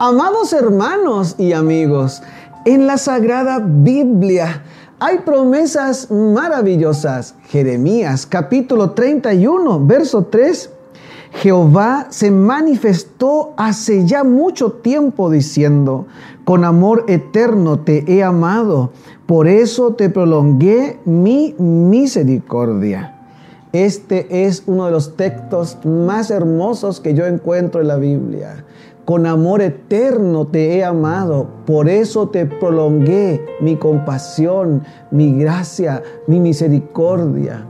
Amados hermanos y amigos, en la Sagrada Biblia hay promesas maravillosas. Jeremías capítulo 31, verso 3. Jehová se manifestó hace ya mucho tiempo diciendo, con amor eterno te he amado, por eso te prolongué mi misericordia. Este es uno de los textos más hermosos que yo encuentro en la Biblia. Con amor eterno te he amado, por eso te prolongué mi compasión, mi gracia, mi misericordia.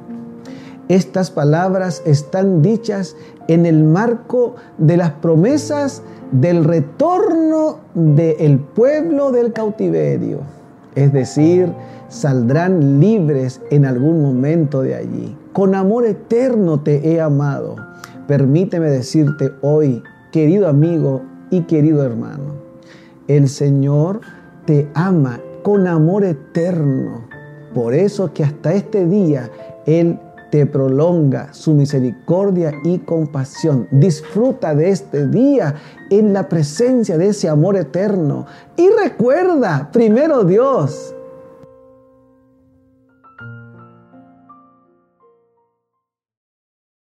Estas palabras están dichas en el marco de las promesas del retorno del pueblo del cautiverio. Es decir, saldrán libres en algún momento de allí. Con amor eterno te he amado. Permíteme decirte hoy, querido amigo y querido hermano, el Señor te ama con amor eterno. Por eso que hasta este día Él te prolonga su misericordia y compasión. Disfruta de este día en la presencia de ese amor eterno. Y recuerda, primero Dios,